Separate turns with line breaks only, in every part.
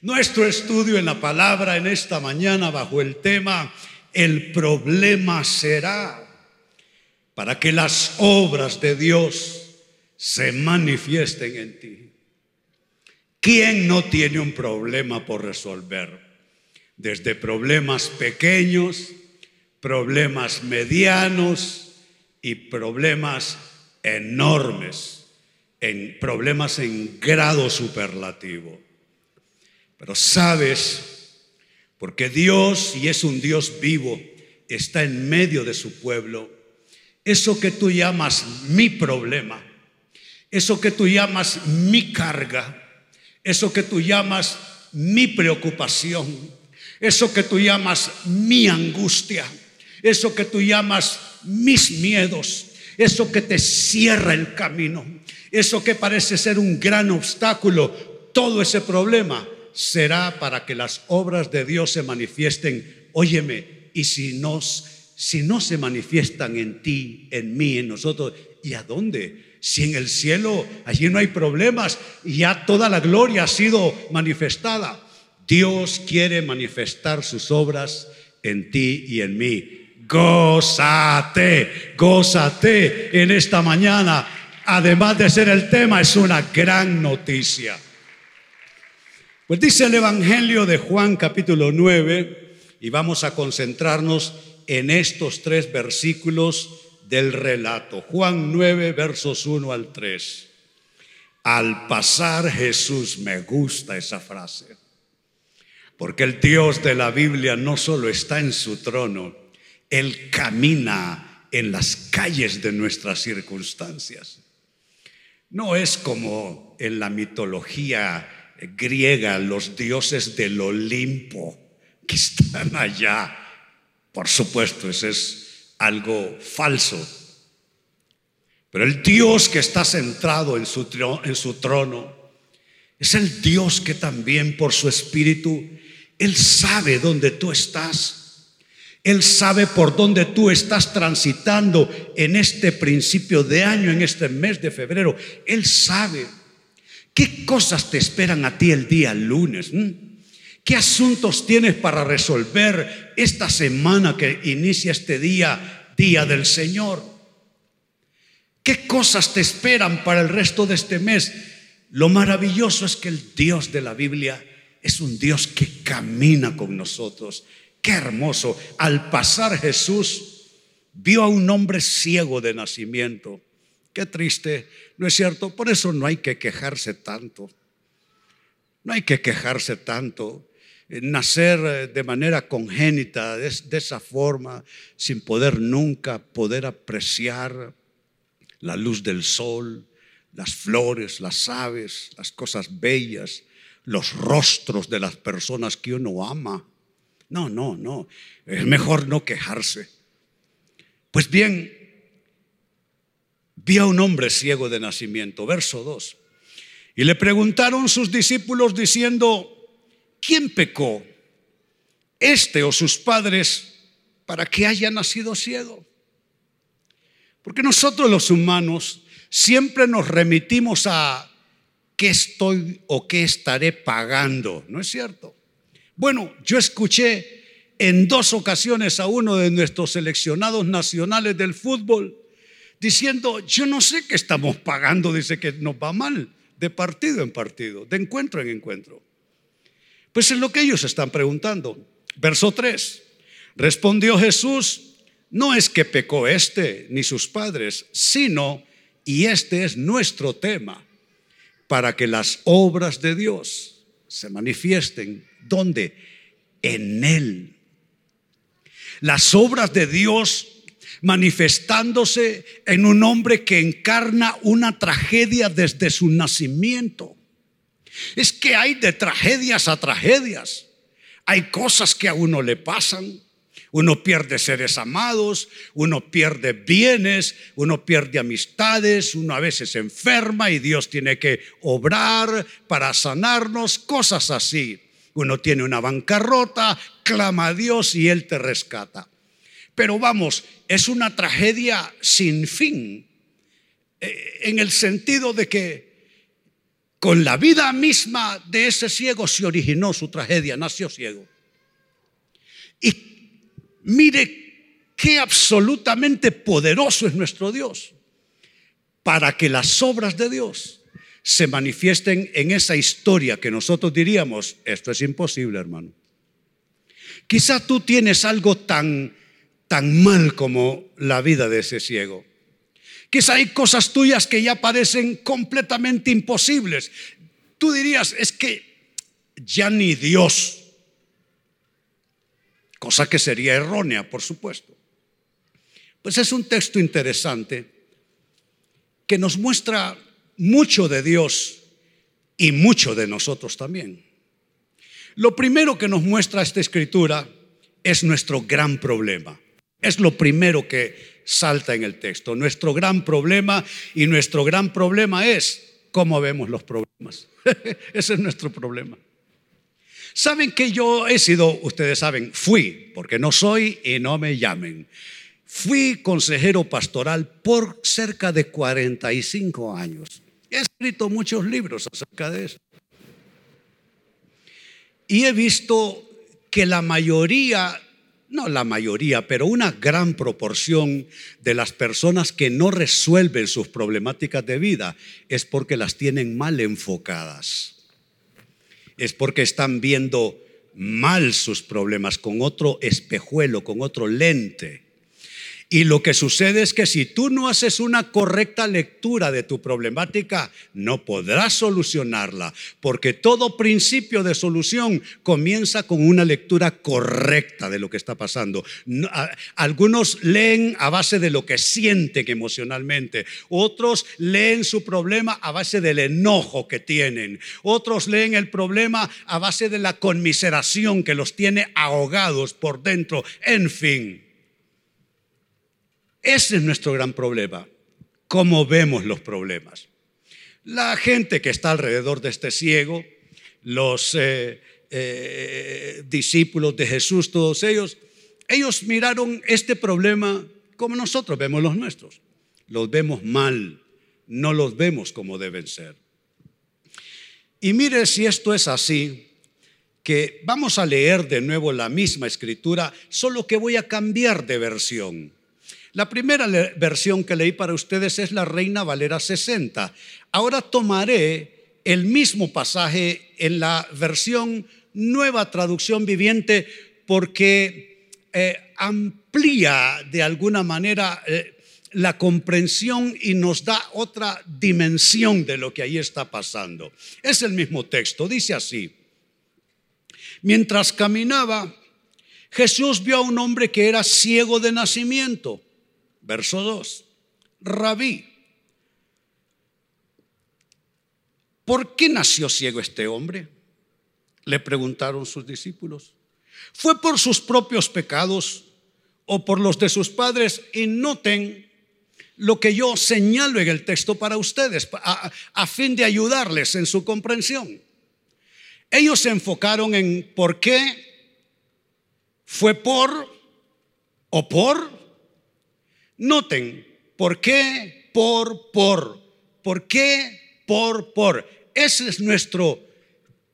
Nuestro estudio en la palabra en esta mañana bajo el tema El problema será para que las obras de Dios se manifiesten en ti. ¿Quién no tiene un problema por resolver? Desde problemas pequeños, problemas medianos y problemas enormes, en problemas en grado superlativo. Pero sabes, porque Dios, y es un Dios vivo, está en medio de su pueblo, eso que tú llamas mi problema, eso que tú llamas mi carga, eso que tú llamas mi preocupación, eso que tú llamas mi angustia, eso que tú llamas mis miedos, eso que te cierra el camino, eso que parece ser un gran obstáculo, todo ese problema será para que las obras de Dios se manifiesten. Óyeme, y si no, si no se manifiestan en ti, en mí, en nosotros, ¿y a dónde? Si en el cielo allí no hay problemas ya toda la gloria ha sido manifestada. Dios quiere manifestar sus obras en ti y en mí. Gózate, gózate en esta mañana. Además de ser el tema, es una gran noticia. Pues dice el Evangelio de Juan capítulo 9 y vamos a concentrarnos en estos tres versículos del relato. Juan 9 versos 1 al 3. Al pasar Jesús, me gusta esa frase, porque el Dios de la Biblia no solo está en su trono, Él camina en las calles de nuestras circunstancias. No es como en la mitología griega, los dioses del Olimpo que están allá. Por supuesto, ese es algo falso. Pero el Dios que está centrado en su, en su trono es el Dios que también por su espíritu, Él sabe dónde tú estás. Él sabe por dónde tú estás transitando en este principio de año, en este mes de febrero. Él sabe. ¿Qué cosas te esperan a ti el día lunes? ¿Mm? ¿Qué asuntos tienes para resolver esta semana que inicia este día, día del Señor? ¿Qué cosas te esperan para el resto de este mes? Lo maravilloso es que el Dios de la Biblia es un Dios que camina con nosotros. Qué hermoso. Al pasar Jesús vio a un hombre ciego de nacimiento Qué triste, ¿no es cierto? Por eso no hay que quejarse tanto. No hay que quejarse tanto. Eh, nacer eh, de manera congénita, de, esa forma, sin poder nunca poder apreciar la luz del sol, las flores, las aves, las cosas bellas, los rostros de las personas que uno ama. No, no, no. Es mejor no quejarse. Pues bien, vi a un hombre ciego de nacimiento, verso 2. Y le preguntaron sus discípulos diciendo, ¿quién pecó? ¿Este o sus padres para que haya nacido ciego? Porque nosotros los humanos siempre nos remitimos a qué estoy o qué estaré pagando, ¿no es cierto? Bueno, yo escuché en dos ocasiones a uno de nuestros seleccionados nacionales del fútbol diciendo, yo no sé qué estamos pagando, dice que nos va mal, de partido en partido, de encuentro en encuentro. Pues es lo que ellos están preguntando. Verso 3. Respondió Jesús, no es que pecó este ni sus padres, sino, y este es nuestro tema, para que las obras de Dios se manifiesten. ¿Dónde? En Él. Las obras de Dios manifestándose en un hombre que encarna una tragedia desde su nacimiento. Es que hay de tragedias a tragedias. Hay cosas que a uno le pasan. Uno pierde seres amados, uno pierde bienes, uno pierde amistades, uno a veces enferma y Dios tiene que obrar para sanarnos, cosas así. Uno tiene una bancarrota, clama a Dios y Él te rescata. Pero vamos, es una tragedia sin fin, eh, en el sentido de que con la vida misma de ese ciego se originó su tragedia, nació ciego. Y mire qué absolutamente poderoso es nuestro Dios para que las obras de Dios se manifiesten en esa historia que nosotros diríamos, esto es imposible, hermano. Quizá tú tienes algo tan, tan mal como la vida de ese ciego. Quizá hay cosas tuyas que ya parecen completamente imposibles. Tú dirías, es que ya ni Dios. Cosa que sería errónea, por supuesto. Pues es un texto interesante que nos muestra mucho de Dios y mucho de nosotros también. Lo primero que nos muestra esta escritura es nuestro gran problema. Es lo primero que salta en el texto. Nuestro gran problema y nuestro gran problema es cómo vemos los problemas. Ese es nuestro problema. Saben que yo he sido, ustedes saben, fui, porque no soy y no me llamen. Fui consejero pastoral por cerca de 45 años. He escrito muchos libros acerca de eso. Y he visto que la mayoría no la mayoría, pero una gran proporción de las personas que no resuelven sus problemáticas de vida es porque las tienen mal enfocadas. Es porque están viendo mal sus problemas con otro espejuelo, con otro lente. Y lo que sucede es que si tú no haces una correcta lectura de tu problemática, no podrás solucionarla, porque todo principio de solución comienza con una lectura correcta de lo que está pasando. algunos leen a base de lo que sienten emocionalmente, otros leen su problema a base del enojo que tienen, otros leen el problema a base de la conmiseración que los tiene ahogados por dentro, en fin. Ese es nuestro gran problema, cómo vemos los problemas. La gente que está alrededor de este ciego, los eh, eh, discípulos de Jesús, todos ellos, ellos miraron este problema como nosotros vemos los nuestros. Los vemos mal, no los vemos como deben ser. Y mire si esto es así, que vamos a leer de nuevo la misma escritura, solo que voy a cambiar de versión. La primera versión que leí para ustedes es la Reina Valera 60. Ahora tomaré el mismo pasaje en la versión nueva traducción viviente porque eh, amplía de alguna manera eh, la comprensión y nos da otra dimensión de lo que ahí está pasando. Es el mismo texto, dice así. Mientras caminaba, Jesús vio a un hombre que era ciego de nacimiento. Verso 2. Rabí. ¿Por qué nació ciego este hombre? Le preguntaron sus discípulos. ¿Fue por sus propios pecados o por los de sus padres? Y noten lo que yo señalo en el texto para ustedes, a, a fin de ayudarles en su comprensión. Ellos se enfocaron en por qué fue por o por Noten, ¿por qué? Por, por. ¿Por qué? Por, por. Ese es nuestro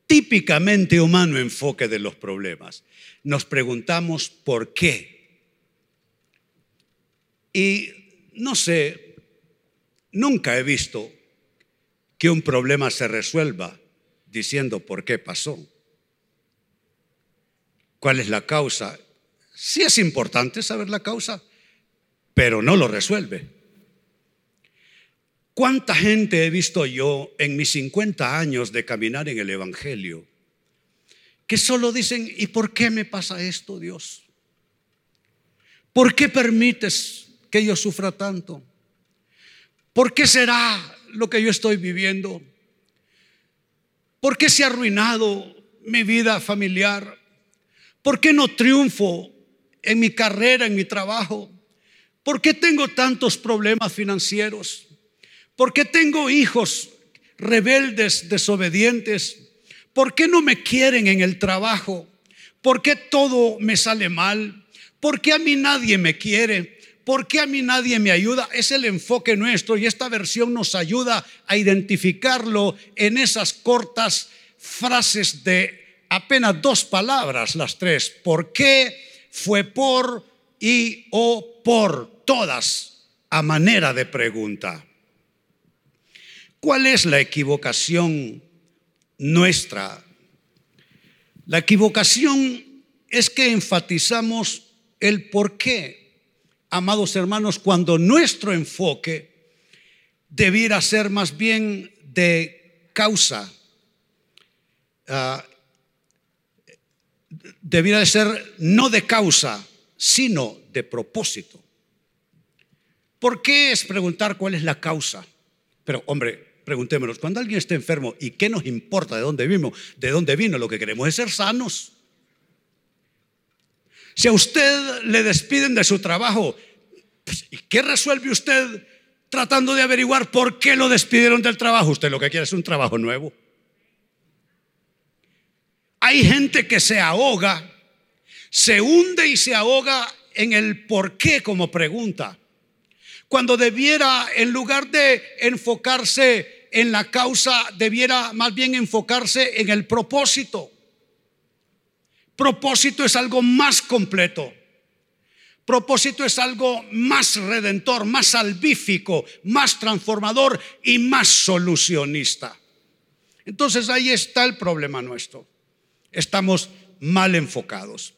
típicamente humano enfoque de los problemas. Nos preguntamos por qué. Y no sé, nunca he visto que un problema se resuelva diciendo por qué pasó. ¿Cuál es la causa? Sí es importante saber la causa, pero no lo resuelve. ¿Cuánta gente he visto yo en mis 50 años de caminar en el Evangelio que solo dicen, ¿y por qué me pasa esto, Dios? ¿Por qué permites que yo sufra tanto? ¿Por qué será lo que yo estoy viviendo? ¿Por qué se ha arruinado mi vida familiar? ¿Por qué no triunfo en mi carrera, en mi trabajo? ¿Por qué tengo tantos problemas financieros? ¿Por qué tengo hijos rebeldes, desobedientes? ¿Por qué no me quieren en el trabajo? ¿Por qué todo me sale mal? ¿Por qué a mí nadie me quiere? ¿por qué a mí nadie me ayuda? Es el enfoque nuestro y esta versión nos ayuda a identificarlo en esas cortas frases de apenas dos palabras, las tres. ¿Por qué? Fue por y o por, todas a manera de pregunta. ¿Cuál es la equivocación nuestra? La equivocación es que enfatizamos el por qué, amados hermanos, cuando nuestro enfoque debiera ser más bien de causa, uh, debiera de ser no de causa, sino de propósito. ¿Por qué es preguntar cuál es la causa? Pero hombre, preguntémonos, cuando alguien está enfermo, ¿y qué nos importa de dónde vino? De dónde vino, lo que queremos es ser sanos. Si a usted le despiden de su trabajo, pues, ¿y qué resuelve usted tratando de averiguar por qué lo despidieron del trabajo? Usted lo que quiere es un trabajo nuevo. Hay gente que se ahoga, se hunde y se ahoga en el por qué como pregunta. Cuando debiera, en lugar de enfocarse en la causa, debiera más bien enfocarse en el propósito. Propósito es algo más completo. Propósito es algo más redentor, más salvífico, más transformador y más solucionista. Entonces ahí está el problema nuestro. Estamos mal enfocados.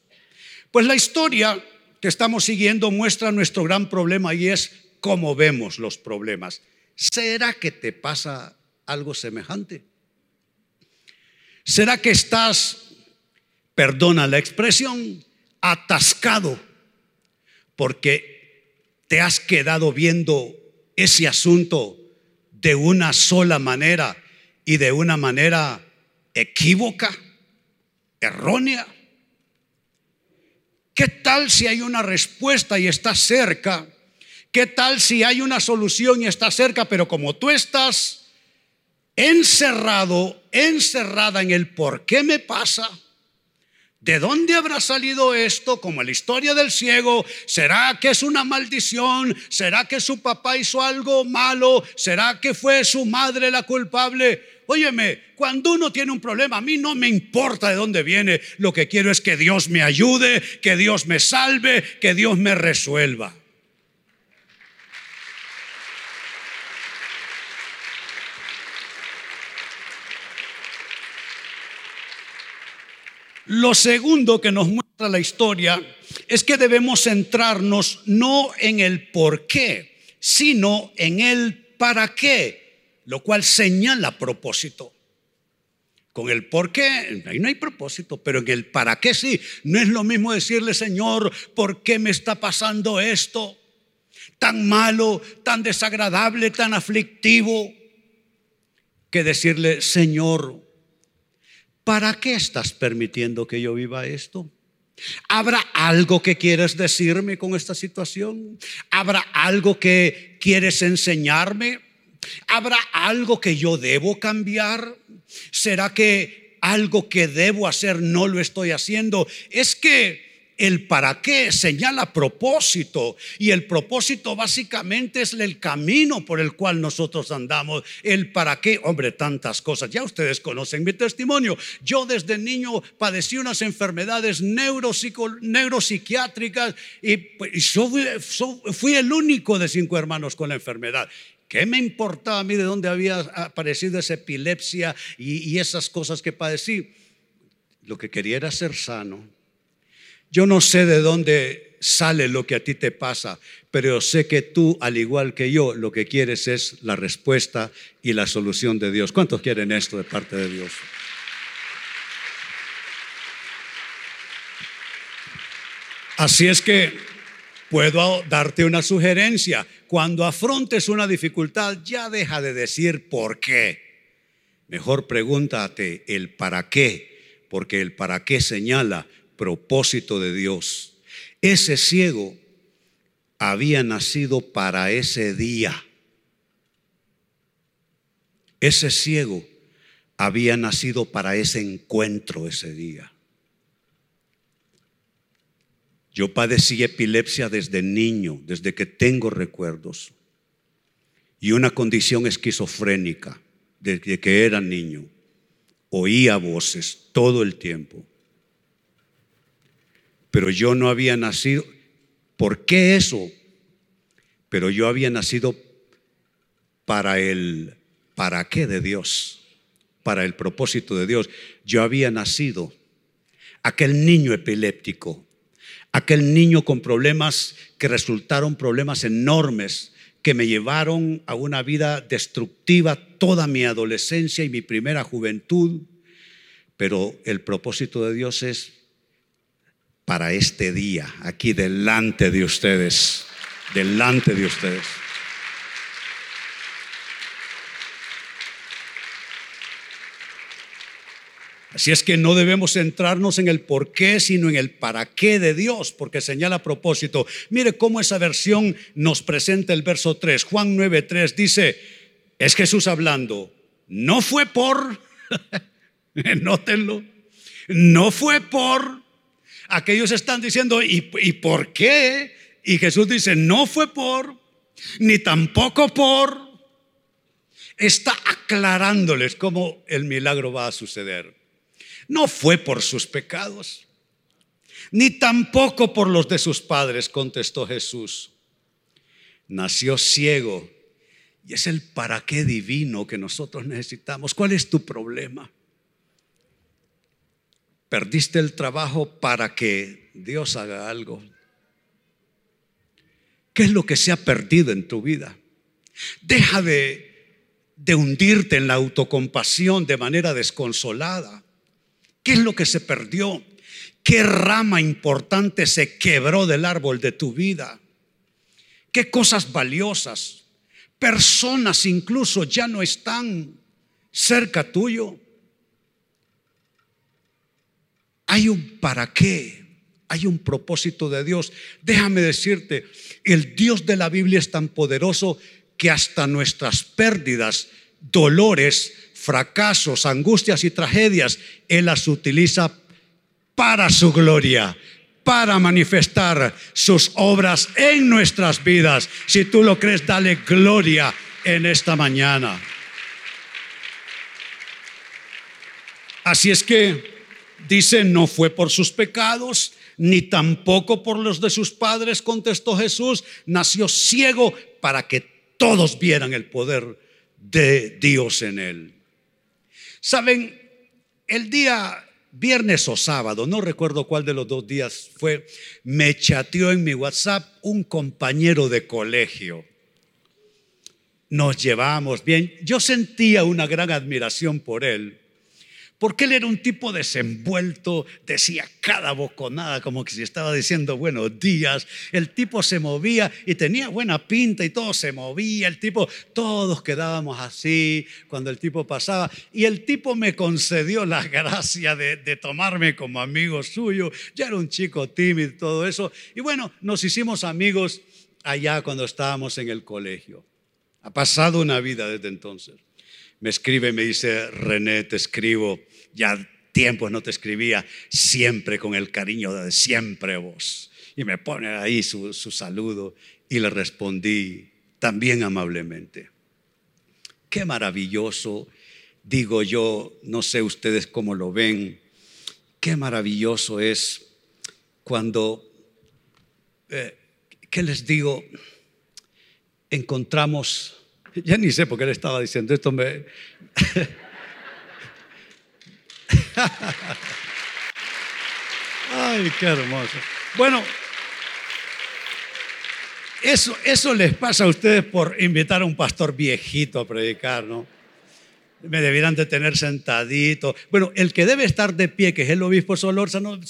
Pues la historia que estamos siguiendo muestra nuestro gran problema y es cómo vemos los problemas. ¿Será que te pasa algo semejante? ¿Será que estás perdona la expresión, atascado, porque te has quedado viendo ese asunto de una sola manera y de una manera equívoca, errónea. ¿Qué tal si hay una respuesta y está cerca? ¿Qué tal si hay una solución y está cerca, pero como tú estás encerrado, encerrada en el por qué me pasa? ¿De dónde habrá salido esto? Como la historia del ciego. ¿Será que es una maldición? ¿Será que su papá hizo algo malo? ¿Será que fue su madre la culpable? Óyeme, cuando uno tiene un problema, a mí no me importa de dónde viene. Lo que quiero es que Dios me ayude, que Dios me salve, que Dios me resuelva. Lo segundo que nos muestra la historia es que debemos centrarnos no en el por qué, sino en el para qué, lo cual señala propósito. Con el por qué, ahí no hay propósito, pero en el para qué sí. No es lo mismo decirle, Señor, ¿por qué me está pasando esto? Tan malo, tan desagradable, tan aflictivo, que decirle, Señor, ¿para qué estás permitiendo que yo viva esto? ¿Habrá algo que quieres decirme con esta situación? ¿Habrá algo que quieres enseñarme? ¿Habrá algo que yo debo cambiar? ¿Será que algo que debo hacer no lo estoy haciendo? Es que el para qué señala propósito y el propósito básicamente es el camino por el cual nosotros andamos. El para qué, hombre, tantas cosas. Ya ustedes conocen mi testimonio. Yo desde niño padecí unas enfermedades neuropsiquiátricas y, pues, yo fui, el único de cinco hermanos con la enfermedad. ¿Qué me importaba a mí de dónde había aparecido esa epilepsia y, y esas cosas que padecí? Lo que quería era ser sano yo no sé de dónde sale lo que a ti te pasa, pero sé que tú, al igual que yo, lo que quieres es la respuesta y la solución de Dios. ¿Cuántos quieren esto de parte de Dios? Así es que puedo darte una sugerencia. Cuando afrontes una dificultad, ya deja de decir por qué. Mejor pregúntate el para qué, porque el para qué señala propósito de Dios. Ese ciego había nacido para ese día. Ese ciego había nacido para ese encuentro ese día. Yo padecí epilepsia desde niño, desde que tengo recuerdos, y una condición esquizofrénica desde que era niño. Oía voces todo el tiempo. Pero yo no había nacido. ¿Por qué eso? Pero yo había nacido para el para qué de Dios, para el propósito de Dios. Yo había nacido aquel niño epiléptico, aquel niño con problemas que resultaron problemas enormes que me llevaron a una vida destructiva toda mi adolescencia y mi primera juventud. Pero el propósito de Dios es para este día, aquí delante de ustedes, delante de ustedes. Así es que no debemos centrarnos en el por qué, sino en el para qué de Dios, porque señala a propósito. Mire cómo esa versión nos presenta el verso 3. Juan 9:3 dice, es Jesús hablando, no fue por, nótenlo, no fue por, aquellos están diciendo, ¿y, ¿y por qué? Y Jesús dice, no fue por, ni tampoco por, está aclarándoles cómo el milagro va a suceder. No fue por sus pecados, ni tampoco por los de sus padres, contestó Jesús. Nació ciego y es el para qué divino que nosotros necesitamos. ¿Cuál es tu problema? Perdiste el trabajo para que Dios haga algo. ¿Qué es lo que se ha perdido en tu vida? Deja de, de hundirte en la autocompasión de manera desconsolada. ¿Qué es lo que se perdió? ¿Qué rama importante se quebró del árbol de tu vida? ¿Qué cosas valiosas? Personas incluso ya no están cerca tuyo. Hay un para qué, hay un propósito de Dios. Déjame decirte, el Dios de la Biblia es tan poderoso que hasta nuestras pérdidas, dolores, fracasos, angustias y tragedias, Él las utiliza para su gloria, para manifestar sus obras en nuestras vidas. Si tú lo crees, dale gloria en esta mañana. Así es que dice, no fue por sus pecados, ni tampoco por los de sus padres, contestó Jesús, nació ciego para que todos vieran el poder de Dios en él. Saben, el día viernes o sábado, no recuerdo cuál de los dos días fue, me chateó en mi WhatsApp un compañero de colegio. Nos llevamos bien. Yo sentía una gran admiración por él porque él era un tipo desenvuelto, decía cada boconada como que si estaba diciendo buenos días. El tipo se movía y tenía buena pinta y todo se movía. El tipo, todos quedábamos así cuando el tipo pasaba. Y el tipo me concedió la gracia de, de tomarme como amigo suyo. Ya era un chico tímido todo eso. Y bueno, nos hicimos amigos allá cuando estábamos en el colegio. Ha pasado una vida desde entonces me escribe y me dice, René, te escribo, ya tiempos no te escribía, siempre con el cariño de siempre vos. Y me pone ahí su, su saludo y le respondí también amablemente. Qué maravilloso, digo yo, no sé ustedes cómo lo ven, qué maravilloso es cuando, eh, ¿qué les digo? Encontramos ya ni sé por qué le estaba diciendo esto. Me... Ay, qué hermoso. Bueno, eso, eso les pasa a ustedes por invitar a un pastor viejito a predicar, ¿no? me debieran de tener sentadito. Bueno, el que debe estar de pie, que es el obispo Solórzano,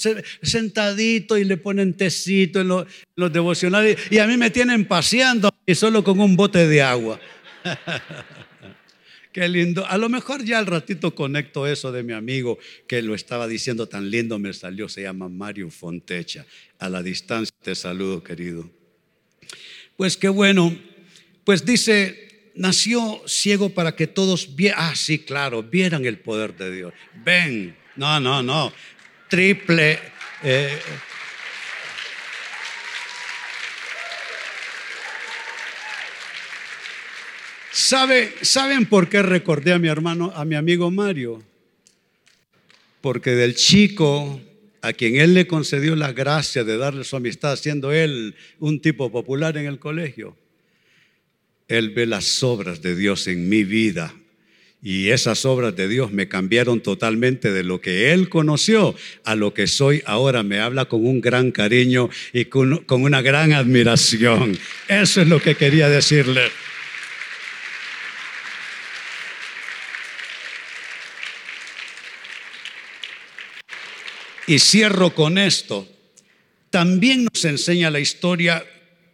sentadito y le ponen tecito en los, en los devocionales. Y a mí me tienen paseando y solo con un bote de agua. Qué lindo. A lo mejor ya al ratito conecto eso de mi amigo que lo estaba diciendo tan lindo, me salió, se llama Mario Fontecha. A la distancia te saludo, querido. Pues qué bueno. Pues dice, nació ciego para que todos vieran, ah, sí, claro, vieran el poder de Dios. Ven, no, no, no, triple. Eh, ¿Sabe, ¿Saben por qué recordé a mi hermano, a mi amigo Mario? Porque del chico a quien él le concedió la gracia de darle su amistad, siendo él un tipo popular en el colegio, él ve las obras de Dios en mi vida. Y esas obras de Dios me cambiaron totalmente de lo que Él conoció a lo que soy ahora. Me habla con un gran cariño y con, con una gran admiración. Eso es lo que quería decirle. Y cierro con esto. También nos enseña la historia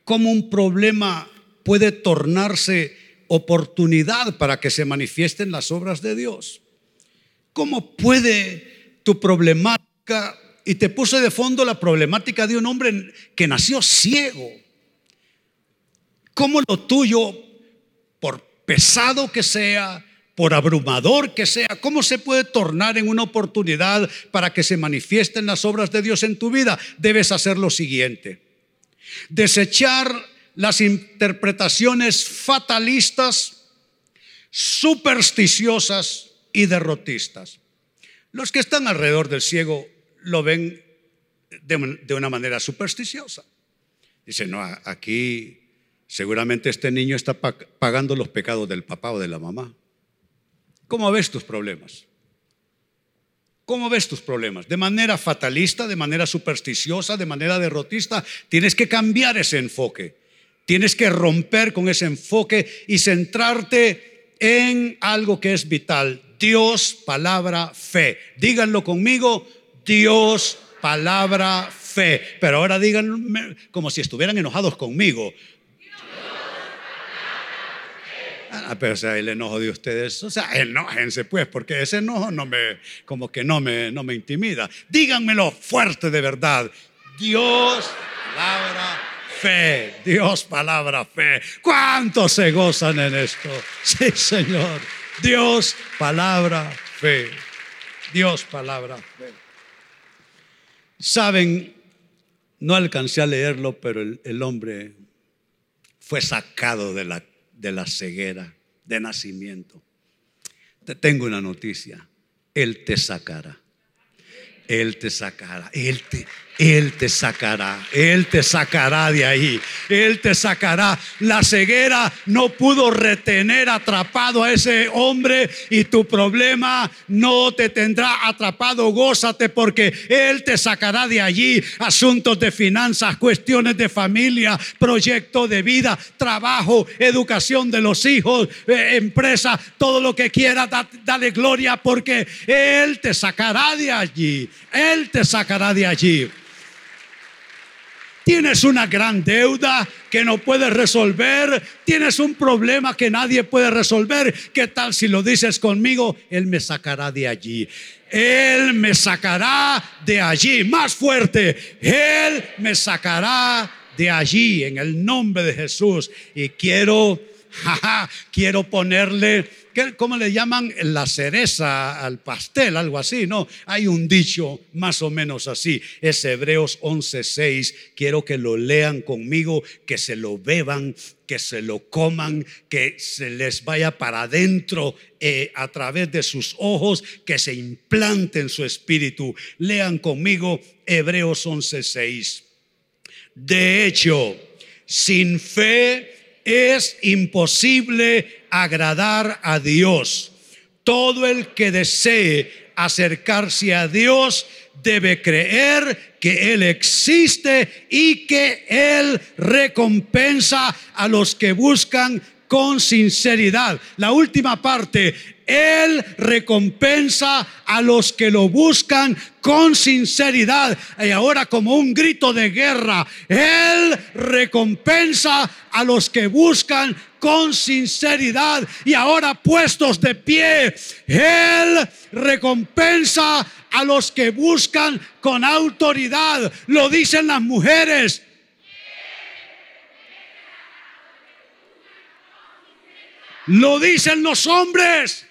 cómo un problema puede tornarse oportunidad para que se manifiesten las obras de Dios. ¿Cómo puede tu problemática, y te puse de fondo la problemática de un hombre que nació ciego, cómo lo tuyo, por pesado que sea, por abrumador que sea, ¿cómo se puede tornar en una oportunidad para que se manifiesten las obras de Dios en tu vida? Debes hacer lo siguiente. Desechar las interpretaciones fatalistas, supersticiosas y derrotistas. Los que están alrededor del ciego lo ven de, una manera supersticiosa. Dicen, no, aquí seguramente este niño está pagando los pecados del papá o de la mamá. ¿Cómo ves tus problemas? ¿Cómo ves tus problemas? ¿De manera fatalista, de manera supersticiosa, de manera derrotista? Tienes que cambiar ese enfoque. Tienes que romper con ese enfoque y centrarte en algo que es vital. Dios, palabra, fe. Díganlo conmigo, Dios, palabra, fe. Pero ahora díganme como si estuvieran enojados conmigo. Ah, pero o sea, el enojo de ustedes, o sea, enójense pues, porque ese enojo no me, como que no me, no me intimida. Díganmelo fuerte de verdad. Dios, palabra, fe. Dios, palabra, fe. ¿Cuántos se gozan en esto? Sí, Señor. Dios, palabra, fe. Dios, palabra, fe. Saben, no alcancé a leerlo, pero el, el hombre fue sacado de la de la ceguera de nacimiento. Te tengo una noticia. Él te sacará. Él te sacará. Él te, él te sacará, Él te sacará de ahí, Él te sacará. La ceguera no pudo retener atrapado a ese hombre y tu problema no te tendrá atrapado. Gózate porque Él te sacará de allí. Asuntos de finanzas, cuestiones de familia, proyecto de vida, trabajo, educación de los hijos, eh, empresa, todo lo que quiera, dale gloria porque Él te sacará de allí. Él te sacará de allí. Tienes una gran deuda que no puedes resolver. Tienes un problema que nadie puede resolver. ¿Qué tal si lo dices conmigo? Él me sacará de allí. Él me sacará de allí. Más fuerte. Él me sacará de allí en el nombre de Jesús. Y quiero, quiero ponerle ¿cómo le llaman? La cereza al pastel, algo así, ¿no? Hay un dicho más o menos así. Es Hebreos 11:6. Quiero que lo lean conmigo, que se lo beban, que se lo coman, que se les vaya para adentro eh, a través de sus ojos, que se implante en su espíritu. Lean conmigo Hebreos 11:6. De hecho, sin fe es imposible agradar a Dios. Todo el que desee acercarse a Dios debe creer que Él existe y que Él recompensa a los que buscan con sinceridad. La última parte, Él recompensa a los que lo buscan con sinceridad. Y ahora como un grito de guerra, Él recompensa a los que buscan con sinceridad. Y ahora puestos de pie, Él recompensa a los que buscan con autoridad. Lo dicen las mujeres. Lo dicen los hombres.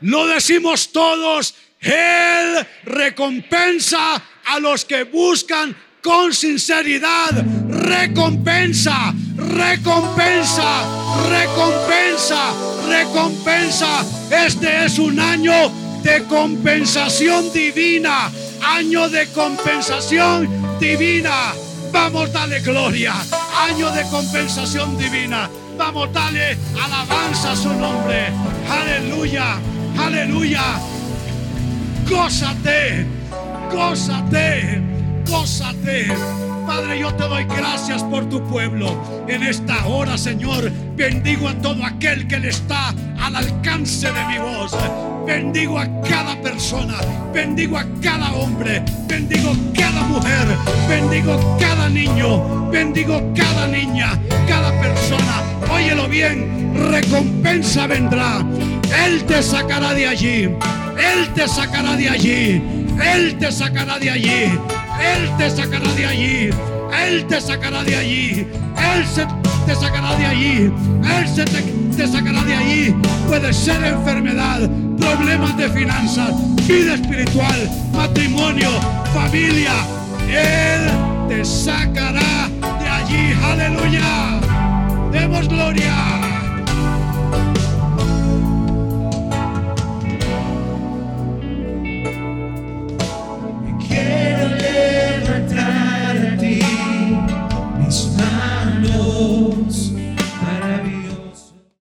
Lo decimos todos. Él recompensa a los que buscan con sinceridad recompensa, recompensa, recompensa, recompensa. Este es un año de compensación divina, año de compensación divina. Vamos, dale gloria, año de compensación divina. Vamos, dale alabanza a su nombre. Aleluya, aleluya. Gózate, gózate, gózate. Padre, yo te doy gracias por tu pueblo. En esta hora, Señor, bendigo a todo aquel que le está al alcance de mi voz. Bendigo a cada persona, bendigo a cada hombre, bendigo cada mujer, bendigo cada niño, bendigo cada niña, cada persona. Óyelo bien, recompensa vendrá. Él te sacará de allí, Él te sacará de allí, Él te sacará de allí. Él te sacará de allí. Él te sacará de allí. Él se te sacará de allí. Él se te, sacará de allí. Puede ser enfermedad, problemas de finanzas, vida espiritual, matrimonio, familia. Él te sacará de allí. Aleluya. Demos gloria.